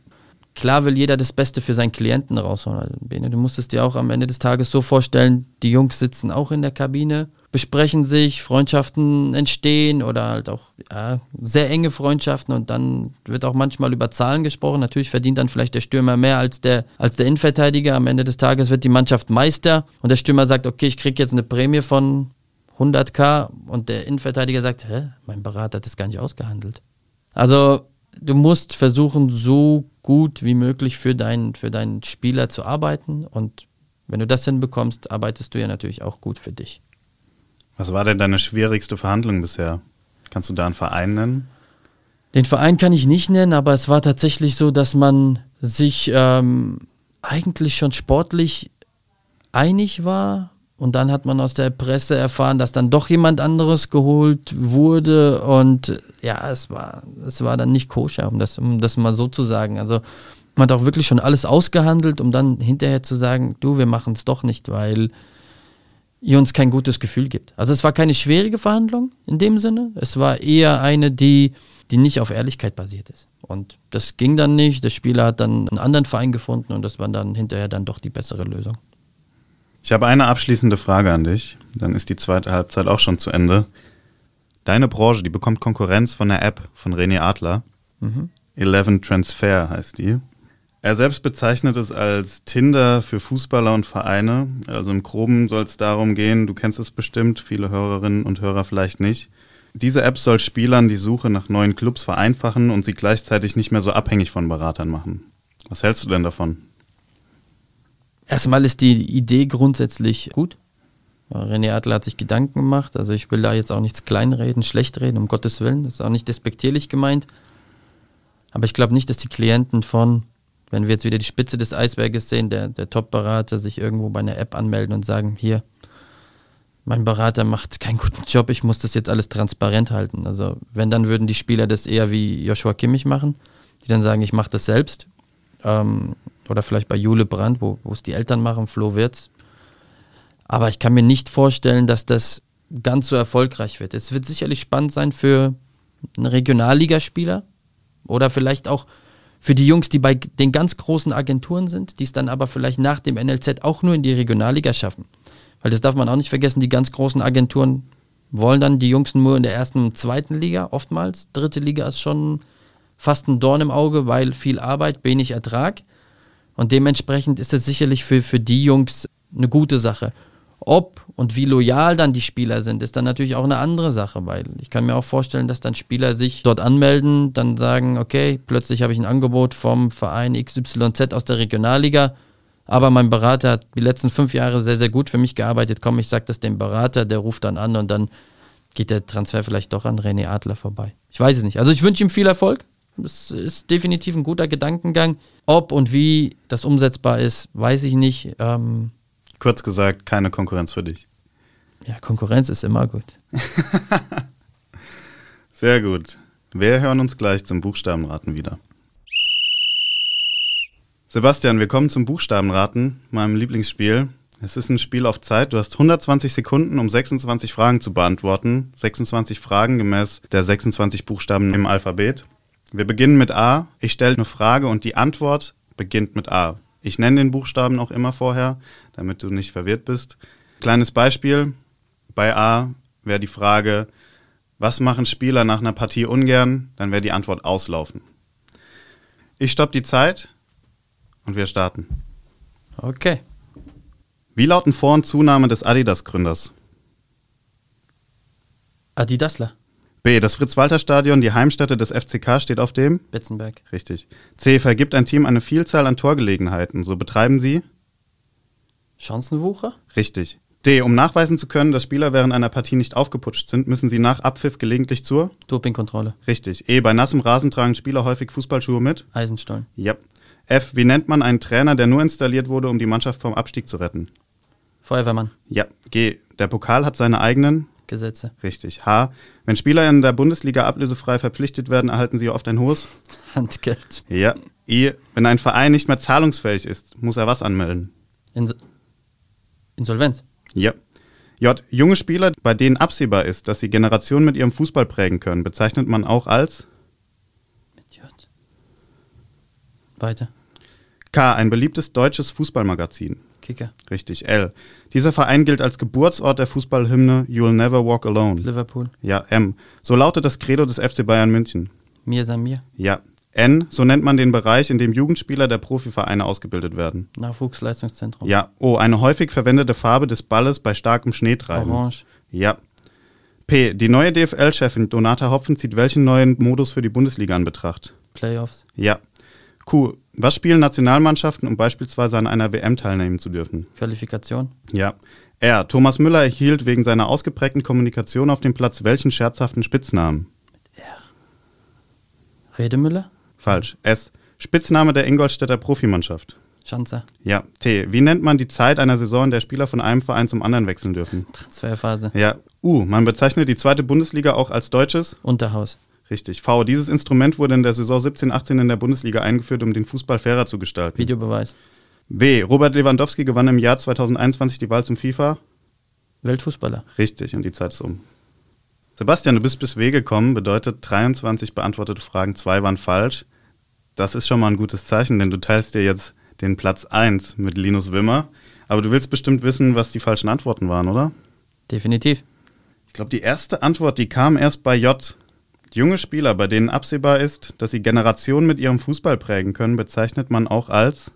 Klar will jeder das Beste für seinen Klienten rausholen. Also, Bene, du musst es dir auch am Ende des Tages so vorstellen, die Jungs sitzen auch in der Kabine besprechen sich, Freundschaften entstehen oder halt auch ja, sehr enge Freundschaften und dann wird auch manchmal über Zahlen gesprochen. Natürlich verdient dann vielleicht der Stürmer mehr als der, als der Innenverteidiger. Am Ende des Tages wird die Mannschaft Meister und der Stürmer sagt, okay, ich kriege jetzt eine Prämie von 100k und der Innenverteidiger sagt, hä, mein Berater hat das gar nicht ausgehandelt. Also du musst versuchen, so gut wie möglich für, dein, für deinen Spieler zu arbeiten und wenn du das hinbekommst, arbeitest du ja natürlich auch gut für dich. Was war denn deine schwierigste Verhandlung bisher? Kannst du da einen Verein nennen? Den Verein kann ich nicht nennen, aber es war tatsächlich so, dass man sich ähm, eigentlich schon sportlich einig war. Und dann hat man aus der Presse erfahren, dass dann doch jemand anderes geholt wurde. Und ja, es war, es war dann nicht koscher, um das, um das mal so zu sagen. Also man hat auch wirklich schon alles ausgehandelt, um dann hinterher zu sagen, du, wir machen es doch nicht, weil ihr uns kein gutes Gefühl gibt. Also es war keine schwierige Verhandlung in dem Sinne. Es war eher eine, die, die nicht auf Ehrlichkeit basiert ist. Und das ging dann nicht. Der Spieler hat dann einen anderen Verein gefunden und das war dann hinterher dann doch die bessere Lösung. Ich habe eine abschließende Frage an dich. Dann ist die zweite Halbzeit auch schon zu Ende. Deine Branche, die bekommt Konkurrenz von der App von René Adler. Mhm. Eleven Transfer heißt die. Er selbst bezeichnet es als Tinder für Fußballer und Vereine. Also im Groben soll es darum gehen, du kennst es bestimmt, viele Hörerinnen und Hörer vielleicht nicht. Diese App soll Spielern die Suche nach neuen Clubs vereinfachen und sie gleichzeitig nicht mehr so abhängig von Beratern machen. Was hältst du denn davon? Erstmal ist die Idee grundsätzlich gut. René Adler hat sich Gedanken gemacht. Also ich will da jetzt auch nichts kleinreden, schlecht reden, um Gottes Willen. Das ist auch nicht despektierlich gemeint. Aber ich glaube nicht, dass die Klienten von wenn wir jetzt wieder die Spitze des Eisberges sehen, der, der Top-Berater sich irgendwo bei einer App anmelden und sagen, hier, mein Berater macht keinen guten Job, ich muss das jetzt alles transparent halten. Also wenn, dann würden die Spieler das eher wie Joshua Kimmich machen, die dann sagen, ich mache das selbst. Ähm, Oder vielleicht bei Jule Brandt, wo es die Eltern machen, Flo Wirtz. Aber ich kann mir nicht vorstellen, dass das ganz so erfolgreich wird. Es wird sicherlich spannend sein für einen Regionalligaspieler oder vielleicht auch für die Jungs, die bei den ganz großen Agenturen sind, die es dann aber vielleicht nach dem NLZ auch nur in die Regionalliga schaffen. Weil das darf man auch nicht vergessen, die ganz großen Agenturen wollen dann die Jungs nur in der ersten und zweiten Liga oftmals. Dritte Liga ist schon fast ein Dorn im Auge, weil viel Arbeit, wenig Ertrag. Und dementsprechend ist es sicherlich für, für die Jungs eine gute Sache. Ob und wie loyal dann die Spieler sind, ist dann natürlich auch eine andere Sache, weil ich kann mir auch vorstellen, dass dann Spieler sich dort anmelden, dann sagen, okay, plötzlich habe ich ein Angebot vom Verein XYZ aus der Regionalliga, aber mein Berater hat die letzten fünf Jahre sehr, sehr gut für mich gearbeitet. Komm, ich sage das dem Berater, der ruft dann an und dann geht der Transfer vielleicht doch an René Adler vorbei. Ich weiß es nicht. Also ich wünsche ihm viel Erfolg. Es ist definitiv ein guter Gedankengang. Ob und wie das umsetzbar ist, weiß ich nicht. Ähm, Kurz gesagt, keine Konkurrenz für dich. ja, Konkurrenz ist immer gut. Sehr gut. Wir hören uns gleich zum Buchstabenraten wieder. Sebastian, wir kommen zum Buchstabenraten, meinem Lieblingsspiel. Es ist ein Spiel auf Zeit. Du hast 120 Sekunden, um 26 Fragen zu beantworten. 26 Fragen gemäß der 26 Buchstaben im Alphabet. Wir beginnen mit A. Ich stelle eine Frage und die Antwort beginnt mit A. Ich nenne den Buchstaben auch immer vorher, damit du nicht verwirrt bist. Kleines Beispiel. Bei A wäre die Frage, was machen Spieler nach einer Partie ungern? Dann wäre die Antwort auslaufen. Ich stoppe die Zeit und wir starten. Okay. Wie lauten Vor- und Zunahme des Adidas-Gründers? Adidasler, B. Das Fritz-Walter-Stadion, die Heimstätte des FCK, steht auf dem? Betzenberg, Richtig. C. Vergibt ein Team eine Vielzahl an Torgelegenheiten. So betreiben sie? Chancenwucher, Richtig. D. Um nachweisen zu können, dass Spieler während einer Partie nicht aufgeputscht sind, müssen sie nach Abpfiff gelegentlich zur? Dopingkontrolle, Richtig. E. Bei nassem Rasen tragen Spieler häufig Fußballschuhe mit? Eisenstollen, Ja. F. Wie nennt man einen Trainer, der nur installiert wurde, um die Mannschaft vom Abstieg zu retten? Feuerwehrmann, Ja. G. Der Pokal hat seine eigenen? Gesetze, Richtig. H. Wenn Spieler in der Bundesliga ablösefrei verpflichtet werden, erhalten sie oft ein hohes? Handgeld, Ja. I. Wenn ein Verein nicht mehr zahlungsfähig ist, muss er was anmelden? Ins Insolvenz, Ja. J. Junge Spieler, bei denen absehbar ist, dass sie Generationen mit ihrem Fußball prägen können, bezeichnet man auch als mit J. Weiter, K. Ein beliebtes deutsches Fußballmagazin. Kicker, Richtig. L. Dieser Verein gilt als Geburtsort der Fußballhymne You'll Never Walk Alone. Liverpool, Ja. M. So lautet das Credo des FC Bayern München. Mir Samir, Ja. N. So nennt man den Bereich, in dem Jugendspieler der Profivereine ausgebildet werden. Nachwuchsleistungszentrum, Ja. O. Eine häufig verwendete Farbe des Balles bei starkem Schneetreiben. Orange, Ja. P. Die neue DFL-Chefin Donata Hopfen zieht welchen neuen Modus für die Bundesliga in Betracht? Playoffs, Ja. Q. Was spielen Nationalmannschaften, um beispielsweise an einer WM teilnehmen zu dürfen? Qualifikation, Ja. R. Thomas Müller erhielt wegen seiner ausgeprägten Kommunikation auf dem Platz welchen scherzhaften Spitznamen? Redemüller, Falsch. S. Spitzname der Ingolstädter Profimannschaft. Schanzer, Ja. T. Wie nennt man die Zeit einer Saison, in der Spieler von einem Verein zum anderen wechseln dürfen? Transferphase, Ja. U. Man bezeichnet die zweite Bundesliga auch als deutsches? Unterhaus, Richtig. V. Dieses Instrument wurde in der Saison 17-18 in der Bundesliga eingeführt, um den Fußball fairer zu gestalten. Videobeweis, W. Robert Lewandowski gewann im Jahr 2021 die Wahl zum FIFA. Weltfußballer, Richtig, und die Zeit ist um. Sebastian, du bist bis W gekommen, bedeutet 23 beantwortete Fragen, zwei waren falsch. Das ist schon mal ein gutes Zeichen, denn du teilst dir jetzt den Platz 1 mit Linus Wimmer. Aber du willst bestimmt wissen, was die falschen Antworten waren, oder? definitiv, Ich glaube, die erste Antwort, die kam erst bei J. Junge Spieler, bei denen absehbar ist, dass sie Generationen mit ihrem Fußball prägen können, bezeichnet man auch als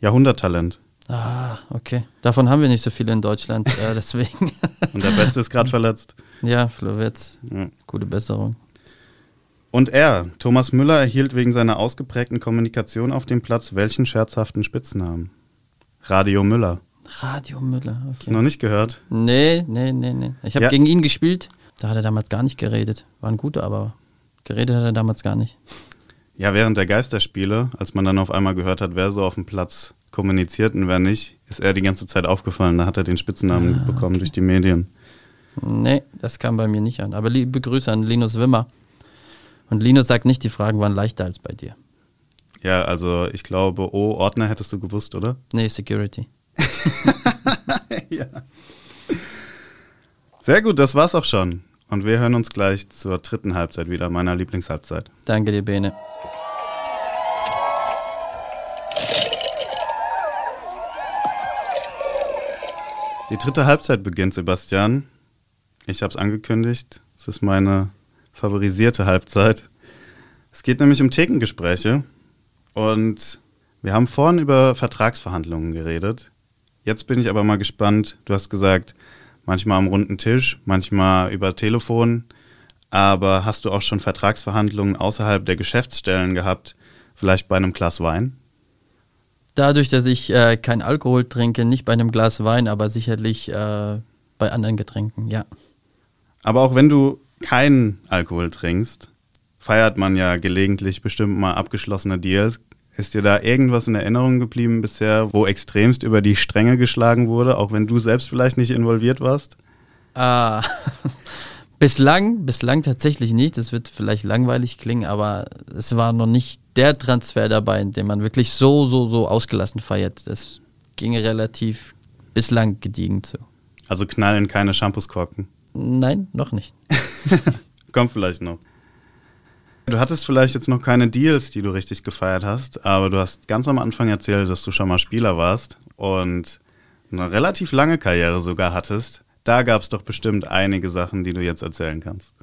Jahrhunderttalent. Ah, okay. Davon haben wir nicht so viele in Deutschland, äh, deswegen. Und der Beste ist gerade verletzt. ja, Flo Wirtz, Ja. gute Besserung. Und er, Thomas Müller, erhielt wegen seiner ausgeprägten Kommunikation auf dem Platz welchen scherzhaften Spitznamen? Radio Müller. Radio Müller, okay. Noch nicht gehört? Nee, nee, nee, nee. Ich habe Ja. gegen ihn gespielt. Da hat er damals gar nicht geredet. War ein guter, aber geredet hat er damals gar nicht. Ja, während der Geisterspiele, als man dann auf einmal gehört hat, wer so auf dem Platz kommuniziert und wer nicht, ist er die ganze Zeit aufgefallen. Da hat er den Spitznamen bekommen durch die Medien. Nee, das kam bei mir nicht an. Aber liebe Grüße an Linus Wimmer. Und Linus sagt nicht, die Fragen waren leichter als bei dir. Ja, also ich glaube, oh, Ordner hättest du gewusst, oder? Nee, Security. ja. Sehr gut, das war's auch schon. Und wir hören uns gleich zur dritten Halbzeit wieder, meiner Lieblingshalbzeit. Danke dir, Bene. Die dritte Halbzeit beginnt, Sebastian. Ich habe es angekündigt. Es ist meine favorisierte Halbzeit. Es geht nämlich um Thekengespräche. Und wir haben vorhin über Vertragsverhandlungen geredet. Jetzt bin ich aber mal gespannt. Du hast gesagt, manchmal am runden Tisch, manchmal über Telefon. Aber hast du auch schon Vertragsverhandlungen außerhalb der Geschäftsstellen gehabt? Vielleicht bei einem Glas Wein? Dadurch, dass ich äh, kein Alkohol trinke, nicht bei einem Glas Wein, aber sicherlich äh, bei anderen Getränken, ja. Aber auch wenn du keinen Alkohol trinkst, feiert man ja gelegentlich bestimmt mal abgeschlossene Deals. Ist dir da irgendwas in Erinnerung geblieben bisher, wo extremst über die Stränge geschlagen wurde, auch wenn du selbst vielleicht nicht involviert warst? Ah, bislang, bislang tatsächlich nicht. Das wird vielleicht langweilig klingen, aber es war noch nicht der Transfer dabei, in dem man wirklich so, so, so ausgelassen feiert. Das ging relativ bislang gediegen zu. Also knallen keine Shampooskorken? Nein, noch nicht. Kommt vielleicht noch. Du hattest vielleicht jetzt noch keine Deals, die du richtig gefeiert hast, aber du hast ganz am Anfang erzählt, dass du schon mal Spieler warst und eine relativ lange Karriere sogar hattest. Da gab es doch bestimmt einige Sachen, die du jetzt erzählen kannst.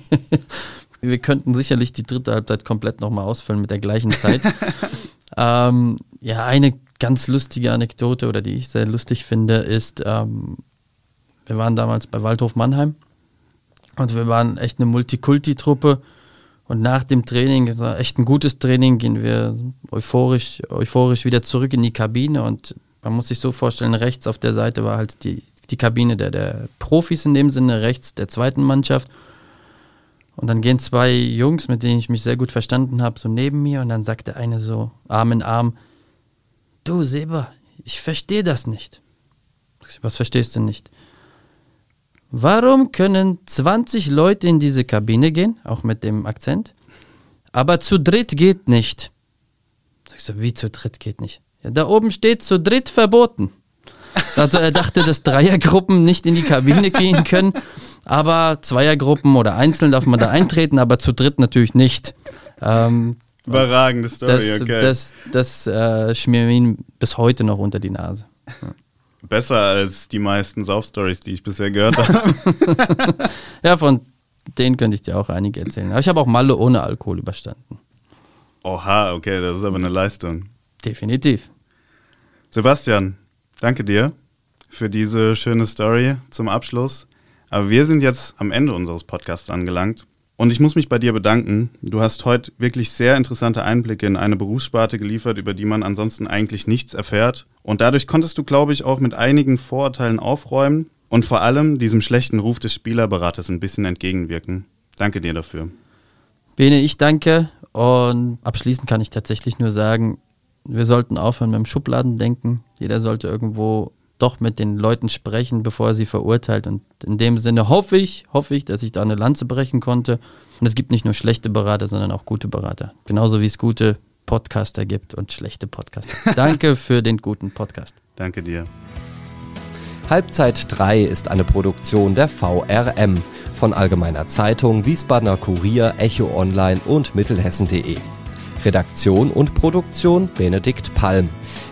wir könnten sicherlich die dritte Halbzeit komplett nochmal ausfüllen mit der gleichen Zeit. ähm, ja, eine ganz lustige Anekdote oder die ich sehr lustig finde, ist, ähm, wir waren damals bei Waldhof Mannheim und wir waren echt eine Multikulti-Truppe. Und nach dem Training, echt ein gutes Training, gehen wir euphorisch, euphorisch wieder zurück in die Kabine. Und man muss sich so vorstellen, rechts auf der Seite war halt die, die Kabine der, der Profis in dem Sinne, rechts der zweiten Mannschaft. Und dann gehen zwei Jungs, mit denen ich mich sehr gut verstanden habe, so neben mir und dann sagt der eine so Arm in Arm, du Seba, ich verstehe das nicht. Was verstehst du nicht? Warum können 20 Leute in diese Kabine gehen, auch mit dem Akzent, aber zu dritt geht nicht? Sag so, wie zu dritt geht nicht? Ja, da oben steht zu dritt verboten. Also er dachte, dass Dreiergruppen nicht in die Kabine gehen können aber Zweiergruppen oder einzeln darf man da eintreten, aber zu dritt natürlich nicht. Ähm, Überragende Story, das, okay. Das, das äh, schmieren ihn bis heute noch unter die Nase. Ja. Besser als die meisten Sauf-Stories, die ich bisher gehört habe. ja, von denen könnte ich dir auch einige erzählen. Aber ich habe auch Malle ohne Alkohol überstanden. Oha, okay, das ist aber eine Leistung. Definitiv. Sebastian, danke dir für diese schöne Story zum Abschluss. Aber wir sind jetzt am Ende unseres Podcasts angelangt. Und ich muss mich bei dir bedanken. Du hast heute wirklich sehr interessante Einblicke in eine Berufssparte geliefert, über die man ansonsten eigentlich nichts erfährt. Und dadurch konntest du, glaube ich, auch mit einigen Vorurteilen aufräumen und vor allem diesem schlechten Ruf des Spielerberaters ein bisschen entgegenwirken. Danke dir dafür. Bene, ich danke. Und abschließend kann ich tatsächlich nur sagen, wir sollten aufhören mit dem Schubladen denken. Jeder sollte irgendwo doch mit den Leuten sprechen, bevor er sie verurteilt. Und in dem Sinne hoffe ich, hoffe ich, dass ich da eine Lanze brechen konnte. Und es gibt nicht nur schlechte Berater, sondern auch gute Berater. Genauso wie es gute Podcaster gibt und schlechte Podcaster. Danke für den guten Podcast. Danke dir. Halbzeit 3 ist eine Produktion der VRM von Allgemeiner Zeitung, Wiesbadener Kurier, Echo Online und Mittelhessen.de. Redaktion und Produktion Benedikt Palm.